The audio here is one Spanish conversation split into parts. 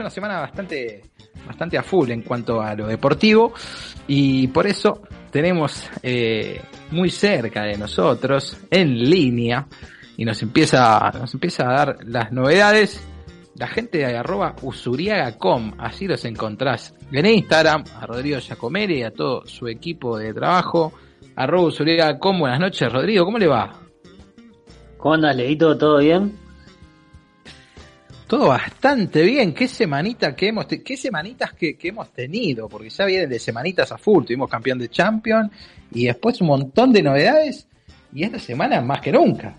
una semana bastante, bastante a full en cuanto a lo deportivo y por eso tenemos eh, muy cerca de nosotros, en línea, y nos empieza, nos empieza a dar las novedades. La gente de arroba usuriaga.com, así los encontrás en Instagram, a Rodrigo Giacomelli y a todo su equipo de trabajo. Arroba usuriaga.com, buenas noches Rodrigo, ¿cómo le va? ¿Cómo andas, Leito? ¿Todo bien? Todo bastante bien. Qué semanita que hemos, qué semanitas que, hemos tenido, porque ya vienen de semanitas a full. Tuvimos campeón de Champion y después un montón de novedades y esta semana más que nunca.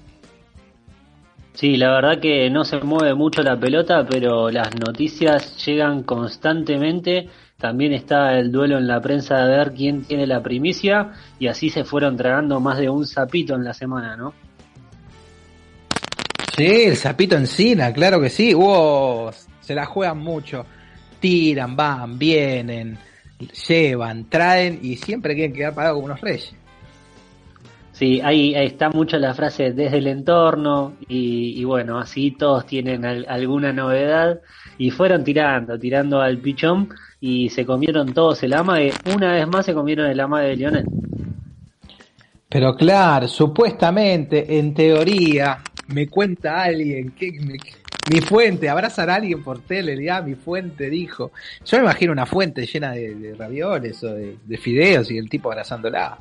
Sí, la verdad que no se mueve mucho la pelota, pero las noticias llegan constantemente. También está el duelo en la prensa de ver quién tiene la primicia y así se fueron tragando más de un sapito en la semana, ¿no? Sí, el sapito encina, claro que sí. Hubo, se la juegan mucho. Tiran, van, vienen, llevan, traen y siempre quieren quedar parados como unos reyes. Sí, ahí, está mucho la frase desde el entorno y, bueno, así todos tienen alguna novedad y fueron tirando, tirando al pichón y se comieron todos el ama de, una vez más se comieron el ama de Lionel. Pero claro, supuestamente, en teoría, me cuenta alguien, que mi fuente, abrazar a alguien por tele, ya mi fuente dijo. Yo me imagino una fuente llena de, ravioles o de, fideos y el tipo abrazándola.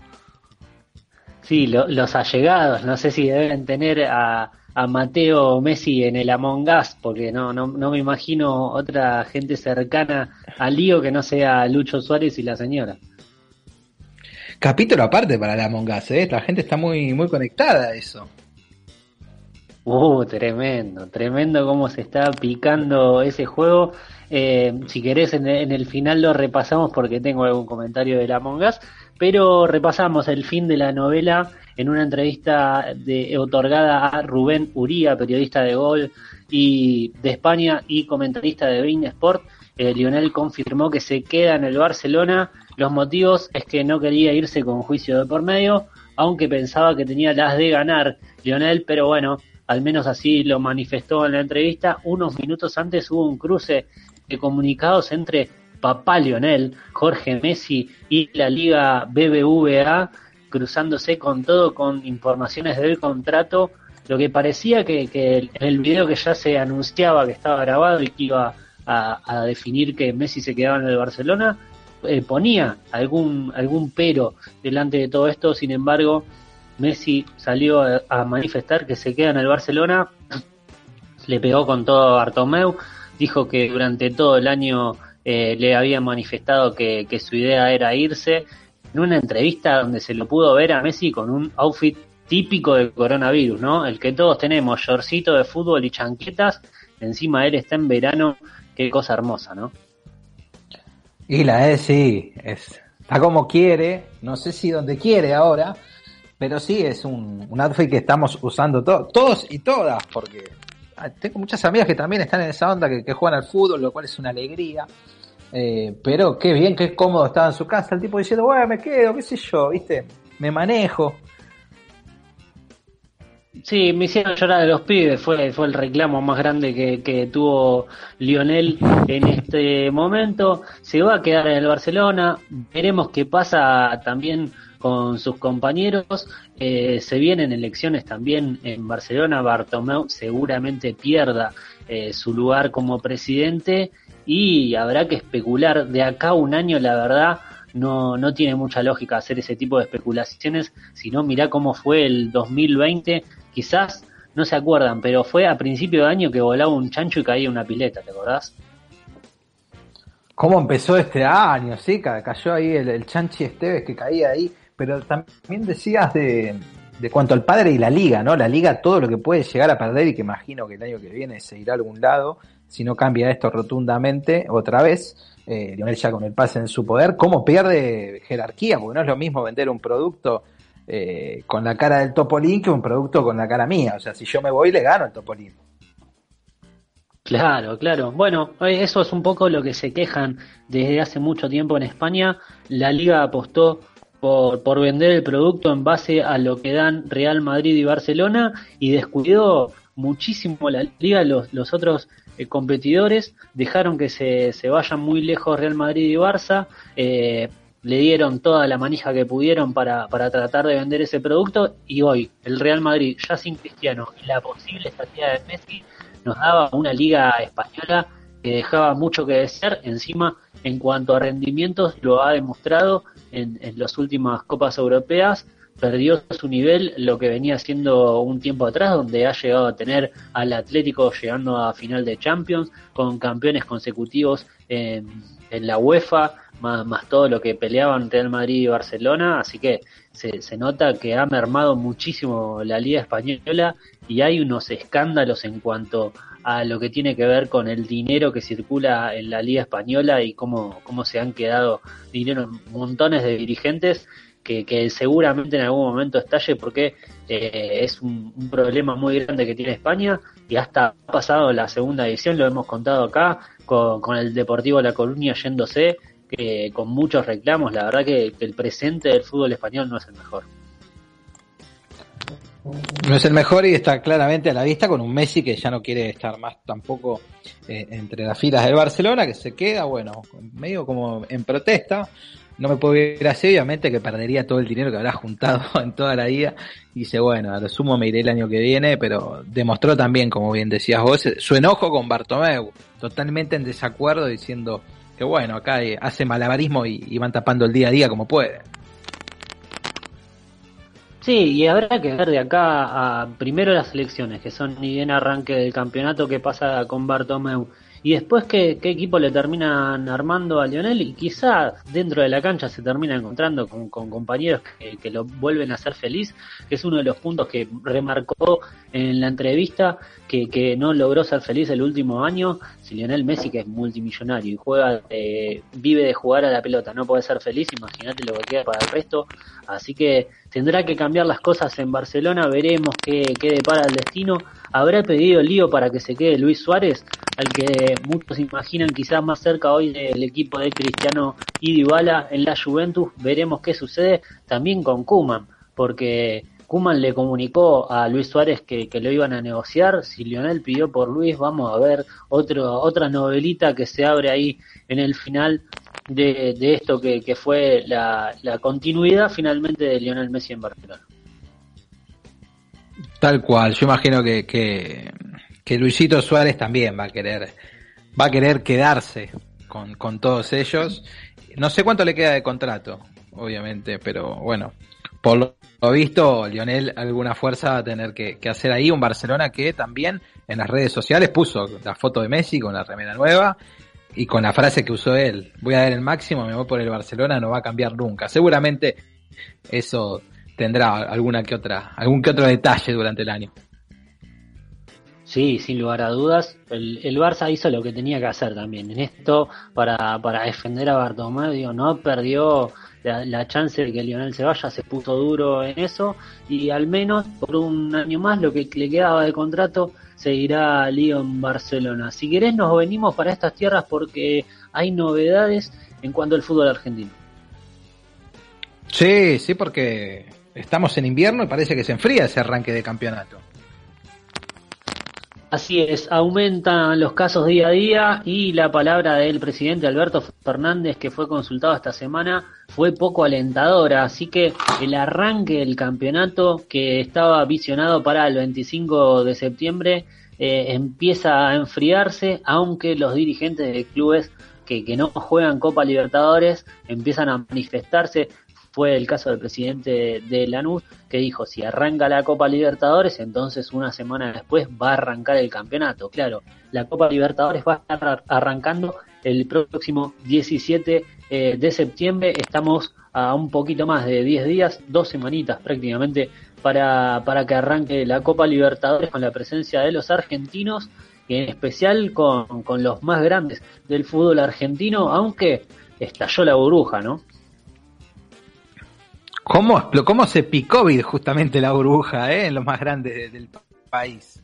Sí, los allegados, no sé si deben tener a, a Mateo Messi en el Among Us, porque no, no, no me imagino otra gente cercana al lío que no sea Lucho Suárez y la señora. Capítulo aparte para el Among Us, ¿eh? la gente está muy, muy conectada a eso. Uh, tremendo, tremendo cómo se está picando ese juego. Eh, si querés, en, el final lo repasamos porque tengo algún comentario de la Us, pero repasamos el fin de la novela en una entrevista de, otorgada a Rubén Uría, periodista de Gol y de España y comentarista de Bein Sport. Eh, Lionel confirmó que se queda en el Barcelona. Los motivos es que no quería irse con juicio de por medio, aunque pensaba que tenía las de ganar Lionel, pero bueno, al menos así lo manifestó en la entrevista. Unos minutos antes hubo un cruce de comunicados entre papá Lionel, Jorge Messi y la Liga BBVA, cruzándose con todo, con informaciones del contrato, lo que parecía que, en el video que ya se anunciaba que estaba grabado y que iba a, definir que Messi se quedaba en el Barcelona, eh, ponía algún, algún pero delante de todo esto, sin embargo, Messi salió a, manifestar que se queda en el Barcelona, le pegó con todo a Bartomeu, dijo que durante todo el año eh, le había manifestado que, su idea era irse, en una entrevista donde se lo pudo ver a Messi con un outfit típico del coronavirus, ¿no? El que todos tenemos, shortcito de fútbol y chanquetas, encima él está en verano, qué cosa hermosa, ¿no? Y la es, sí, es, está como quiere, no sé si donde quiere ahora, pero sí es un, un outfit que estamos usando todos y todas, porque ah, tengo muchas amigas que también están en esa onda, que, juegan al fútbol, lo cual es una alegría. Eh, pero qué bien, qué cómodo estaba en su casa, el tipo diciendo, bueno, me quedo, qué sé yo, viste, me manejo. Sí, me hicieron llorar de los pibes, fue, fue el reclamo más grande que, que, tuvo Lionel en este momento. Se va a quedar en el Barcelona, veremos qué pasa también con sus compañeros. Eh, se vienen elecciones también en Barcelona. Bartomeu seguramente pierda eh, su lugar como presidente y habrá que especular. De acá a un año, la verdad, no, no tiene mucha lógica hacer ese tipo de especulaciones, sino mirá cómo fue el 2020. Quizás no se acuerdan, pero fue a principio de año que volaba un chancho y caía una pileta, ¿te acordás? ¿Cómo empezó este año? Sí, cayó ahí el, el Chanchi Esteves que caía ahí pero también decías de, de cuanto al padre y la liga, ¿no? La liga, todo lo que puede llegar a perder y que imagino que el año que viene se irá a algún lado, si no cambia esto rotundamente otra vez, eh, Lionel ya con el pase en su poder, ¿cómo pierde jerarquía? Porque no es lo mismo vender un producto eh, con la cara del Topolín que un producto con la cara mía. O sea, si yo me voy, le gano al Topolín. Claro, claro. Bueno, eso es un poco lo que se quejan desde hace mucho tiempo en España. La liga apostó por, por vender el producto en base a lo que dan Real Madrid y Barcelona y descuidó muchísimo la liga, los, los otros eh, competidores, dejaron que se, se, vayan muy lejos Real Madrid y Barça, eh, le dieron toda la manija que pudieron para, para tratar de vender ese producto y hoy el Real Madrid, ya sin Cristiano y la posible salida de Messi, nos daba una liga española que dejaba mucho que desear. Encima, en cuanto a rendimientos, lo ha demostrado en, en las últimas Copas Europeas. Perdió su nivel, lo que venía siendo un tiempo atrás, donde ha llegado a tener al Atlético llegando a final de Champions, con campeones consecutivos en, en la UEFA, más, todo lo que peleaban Real Madrid y Barcelona, así que se, se, nota que ha mermado muchísimo la Liga Española y hay unos escándalos en cuanto a lo que tiene que ver con el dinero que circula en la Liga Española y cómo, cómo se han quedado dinero montones de dirigentes que, que seguramente en algún momento estalle porque eh, es un, un, problema muy grande que tiene España y hasta ha pasado la segunda edición, lo hemos contado acá, con, con el Deportivo La Coruña yéndose, que con muchos reclamos, la verdad que, que el presente del fútbol español no es el mejor. No es el mejor y está claramente a la vista con un Messi que ya no quiere estar más tampoco eh, entre las filas del Barcelona, que se queda, bueno, medio como en protesta. No me puedo ir así, obviamente que perdería todo el dinero que habrá juntado en toda la vida. Y dice, bueno, a lo sumo me iré el año que viene, pero demostró también, como bien decías vos, su enojo con Bartomeu, totalmente en desacuerdo, diciendo que bueno, acá hace malabarismo y, y van tapando el día a día como puede. Sí, y habrá que ver de acá a primero las elecciones, que son ni bien arranque del campeonato que pasa con Bartomeu, y después qué, qué equipo le terminan armando a Lionel, y quizá dentro de la cancha se termina encontrando con, compañeros que, lo vuelven a hacer feliz, que es uno de los puntos que remarcó en la entrevista, que, que no logró ser feliz el último año, si Lionel Messi, que es multimillonario y juega, eh, vive de jugar a la pelota, no puede ser feliz, imagínate lo que queda para el resto, así que tendrá que cambiar las cosas en Barcelona, veremos qué, qué depara el destino. ¿Habrá pedido lío para que se quede Luis Suárez, al que muchos imaginan quizás más cerca hoy del equipo de Cristiano y Dybala en la Juventus? Veremos qué sucede también con Kuman, porque Kuman le comunicó a Luis Suárez que, que, lo iban a negociar. Si Lionel pidió por Luis, vamos a ver otro, otra novelita que se abre ahí en el final de, de esto que, que fue la, la, continuidad finalmente de Lionel Messi en Barcelona. Tal cual, yo imagino que, que, que Luisito Suárez también va a querer, va a querer quedarse con, con todos ellos. No sé cuánto le queda de contrato, obviamente, pero bueno, por lo visto, Lionel alguna fuerza va a tener que, hacer ahí. Un Barcelona que también en las redes sociales puso la foto de Messi con la remera nueva y con la frase que usó él. Voy a dar el máximo, me voy por el Barcelona, no va a cambiar nunca. Seguramente eso tendrá alguna que otra, algún que otro detalle durante el año. Sí, sin lugar a dudas. El, el, Barça hizo lo que tenía que hacer también. En esto, para, para defender a Bartomeu, no perdió la, la, chance de que Lionel se vaya, se puso duro en eso. Y al menos por un año más, lo que le quedaba de contrato, seguirá Lío en Barcelona. Si querés, nos venimos para estas tierras porque hay novedades en cuanto al fútbol argentino. Sí, sí, porque estamos en invierno y parece que se enfría ese arranque de campeonato. Así es, aumentan los casos día a día y la palabra del presidente Alberto Fernández, que fue consultado esta semana, fue poco alentadora. Así que el arranque del campeonato, que estaba visionado para el 25 de septiembre, eh, empieza a enfriarse, aunque los dirigentes de clubes que, que no juegan Copa Libertadores empiezan a manifestarse fue el caso del presidente de Lanús, que dijo, si arranca la Copa Libertadores, entonces una semana después va a arrancar el campeonato. Claro, la Copa Libertadores va a estar arrancando el próximo 17 eh, de septiembre. Estamos a un poquito más de 10 días, dos semanitas prácticamente, para, para que arranque la Copa Libertadores con la presencia de los argentinos, y en especial con, con los más grandes del fútbol argentino, aunque estalló la burbuja, ¿no? ¿Cómo, cómo se picó justamente la burbuja eh, en los más grandes del país?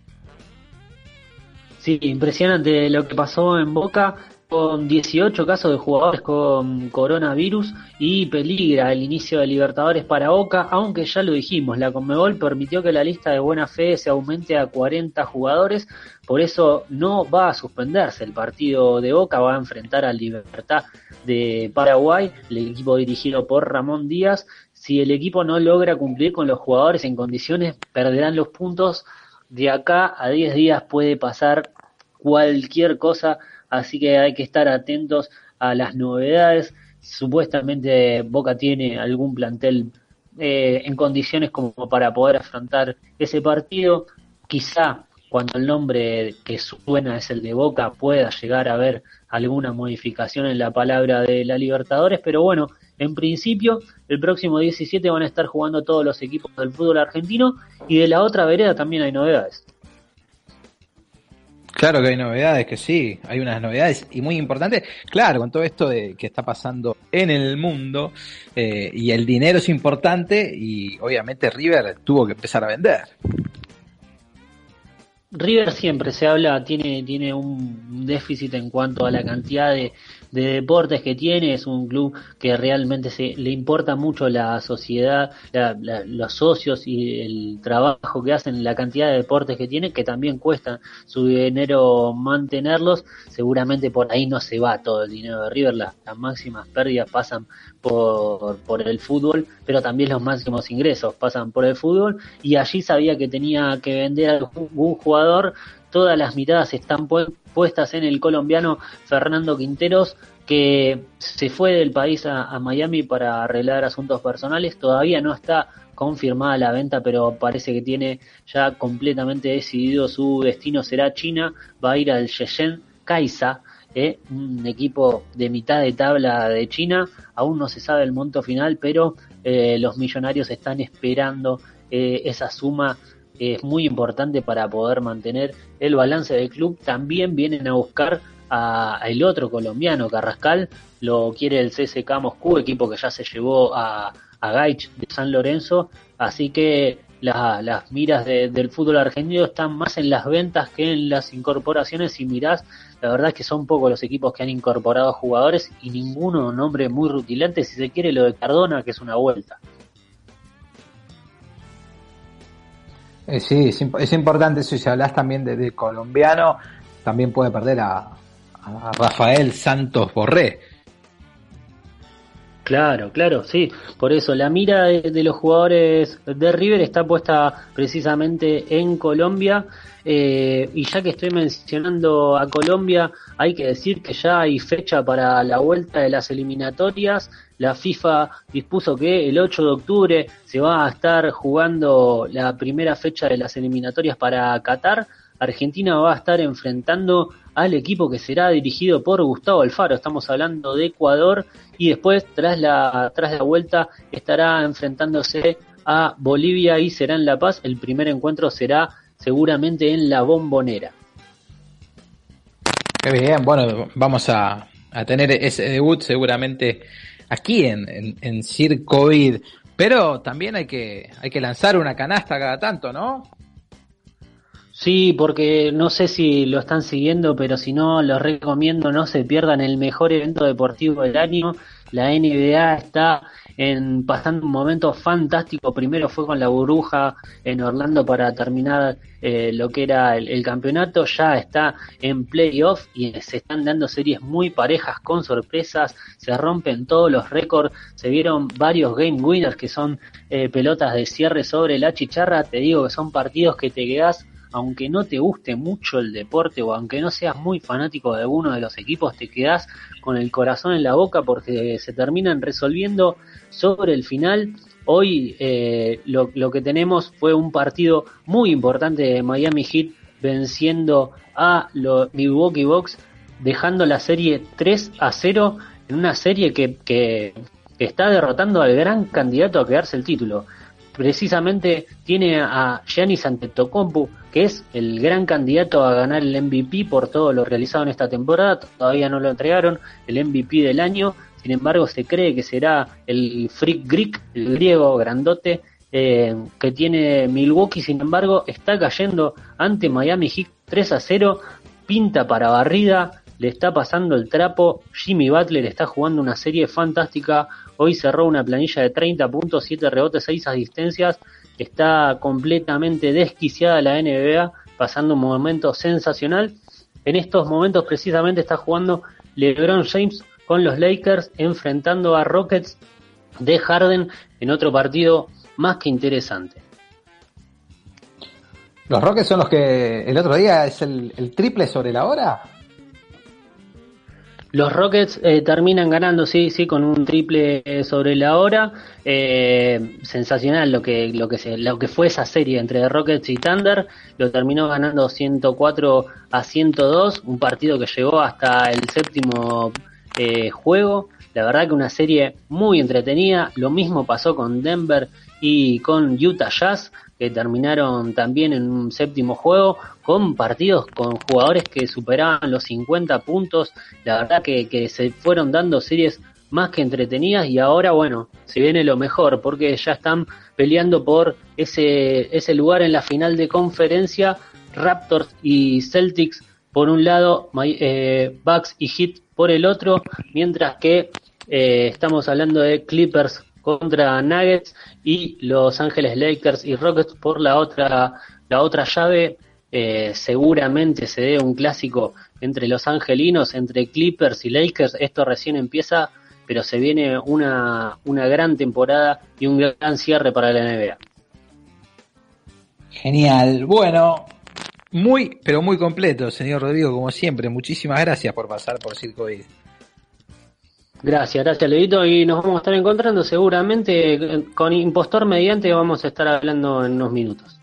Sí, impresionante lo que pasó en Boca. Con 18 casos de jugadores con coronavirus y peligra el inicio de Libertadores para Boca, aunque ya lo dijimos, la Conmebol permitió que la lista de buena fe se aumente a 40 jugadores, por eso no va a suspenderse el partido de Boca, va a enfrentar al Libertad de Paraguay, el equipo dirigido por Ramón Díaz. Si el equipo no logra cumplir con los jugadores en condiciones, perderán los puntos. De acá a 10 días puede pasar cualquier cosa así que hay que estar atentos a las novedades. Supuestamente Boca tiene algún plantel eh, en condiciones como para poder afrontar ese partido. Quizá cuando el nombre que suena es el de Boca pueda llegar a haber alguna modificación en la palabra de la Libertadores, pero bueno, en principio el próximo 17 van a estar jugando todos los equipos del fútbol argentino y de la otra vereda también hay novedades. Claro que hay novedades, que sí, hay unas novedades y muy importantes. Claro, con todo esto de que está pasando en el mundo eh, y el dinero es importante y obviamente River tuvo que empezar a vender. River siempre se habla, tiene, tiene un déficit en cuanto a la cantidad de, de deportes que tiene, es un club que realmente se, le importa mucho la sociedad, los socios y el trabajo que hacen, la cantidad de deportes que tiene, que también cuesta su dinero mantenerlos, seguramente por ahí no se va todo el dinero de River, las, máximas pérdidas pasan por, por el fútbol, pero también los máximos ingresos pasan por el fútbol. Y allí sabía que tenía que vender a algún jugador todas las miradas están puestas en el colombiano Fernando Quinteros, que se fue del país a, Miami para arreglar asuntos personales. Todavía no está confirmada la venta, pero parece que tiene ya completamente decidido su destino será China. Va a ir al Shenzhen Kaisa, eh, un equipo de mitad de tabla de China. Aún no se sabe el monto final, pero eh, los millonarios están esperando eh, esa suma es muy importante para poder mantener el balance del club. También vienen a buscar a, el otro colombiano, Carrascal, lo quiere el CSK Moscú, equipo que ya se llevó a, a Gaich de San Lorenzo, así que las miras del fútbol argentino están más en las ventas que en las incorporaciones y mirás, la verdad es que son pocos los equipos que han incorporado jugadores y ninguno nombre muy rutilante, si se quiere lo de Cardona, que es una vuelta. Eh, sí, es, importante eso. Si hablas también de, colombiano, también puede perder a, Rafael Santos Borré. Claro, claro, sí. Por eso la mira de, los jugadores de River está puesta precisamente en Colombia. Eh, y ya que estoy mencionando a Colombia, hay que decir que ya hay fecha para la vuelta de las eliminatorias la FIFA dispuso que el 8 de octubre se va a estar jugando la primera fecha de las eliminatorias para Qatar. Argentina va a estar enfrentando al equipo que será dirigido por Gustavo Alfaro. Estamos hablando de Ecuador y después tras la tras la vuelta estará enfrentándose a Bolivia y será en La Paz. El primer encuentro será seguramente en la Bombonera. Qué bien, bueno, vamos a, a tener ese debut seguramente aquí en, en, en pero también hay que, hay que lanzar una canasta cada tanto, ¿no? Sí, porque no sé si lo están siguiendo, pero si no, los recomiendo no se pierdan el mejor evento deportivo del año. La NBA está en pasando un momento fantástico. Primero fue con la burbuja en Orlando para terminar eh, lo que era el, campeonato. Ya está en playoff y se están dando series muy parejas con sorpresas. Se rompen todos los récords. Se vieron varios game winners que son eh, pelotas de cierre sobre la chicharra. Te digo que son partidos que te quedas aunque no te guste mucho el deporte o aunque no seas muy fanático de alguno de los equipos, te quedas con el corazón en la boca porque se terminan resolviendo sobre el final. Hoy eh, lo, que tenemos fue un partido muy importante de Miami Heat venciendo a los Milwaukee Bucks, dejando la serie 3 a 0 en una serie que, que está derrotando al gran candidato a quedarse el título precisamente tiene a Giannis Antetokounmpo, que es el gran candidato a ganar el MVP por todo lo realizado en esta temporada. Todavía no lo entregaron, el MVP del año. Sin embargo, se cree que será el Freak Greek, el griego grandote, eh, que tiene Milwaukee. Sin embargo, está cayendo ante Miami Heat 3 a 0. Pinta para barrida. le está pasando el trapo. Jimmy Butler está jugando una serie fantástica. Hoy cerró una planilla de 30 puntos, 7 rebotes, 6 asistencias. Está completamente desquiciada la NBA, pasando un momento sensacional. En estos momentos precisamente está jugando LeBron James con los Lakers enfrentando a Rockets de Harden en otro partido más que interesante. ¿Los Rockets son los que el otro día es el, triple sobre la hora? Los Rockets eh, terminan ganando, sí, sí, con un triple eh, sobre la hora. Eh, sensacional lo que, lo, que se, lo que fue esa serie entre Rockets y Thunder. Lo terminó ganando 104 a 102, un partido que llegó hasta el séptimo juego. La verdad que una serie muy entretenida. Lo mismo pasó con Denver y con Utah Jazz, que terminaron también en un séptimo juego, con partidos con jugadores que superaban los 50 puntos. La verdad que, se fueron dando series más que entretenidas y ahora, bueno, se viene lo mejor, porque ya están peleando por ese, ese lugar en la final de conferencia. Raptors y Celtics por un lado, eh, Bucks y Heat por el otro, mientras que eh, estamos hablando de Clippers contra Nuggets y Los Ángeles Lakers y Rockets por la otra la otra llave. Eh, seguramente se dé un clásico entre los angelinos, entre Clippers y Lakers. Esto recién empieza, pero se viene una, una gran temporada y un gran cierre para la NBA. Genial. Bueno, muy, pero muy completo, señor Rodrigo, como siempre. Muchísimas gracias por pasar por Circo Gracias, gracias Levito y nos vamos a estar encontrando seguramente con Impostor Mediante vamos a estar hablando en unos minutos.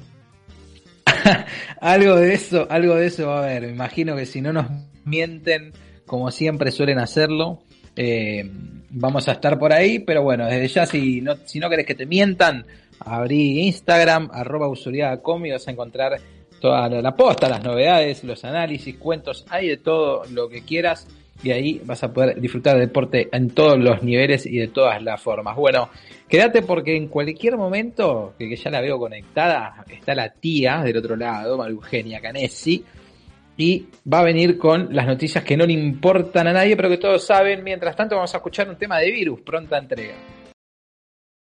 algo de eso, algo de eso va a haber. Me imagino que si no nos mienten, como siempre suelen hacerlo, eh, vamos a estar por ahí, pero bueno, desde ya si no, si no querés que te mientan, abrí Instagram, arroba y vas a encontrar toda la posta, las novedades, los análisis, cuentos, hay de todo lo que quieras y ahí vas a poder disfrutar del deporte en todos los niveles y de todas las formas. Bueno, quédate porque en cualquier momento, que, ya la veo conectada, está la tía del otro lado, María Eugenia Canesi, y va a venir con las noticias que no le importan a nadie, pero que todos saben. Mientras tanto, vamos a escuchar un tema de virus, pronta entrega.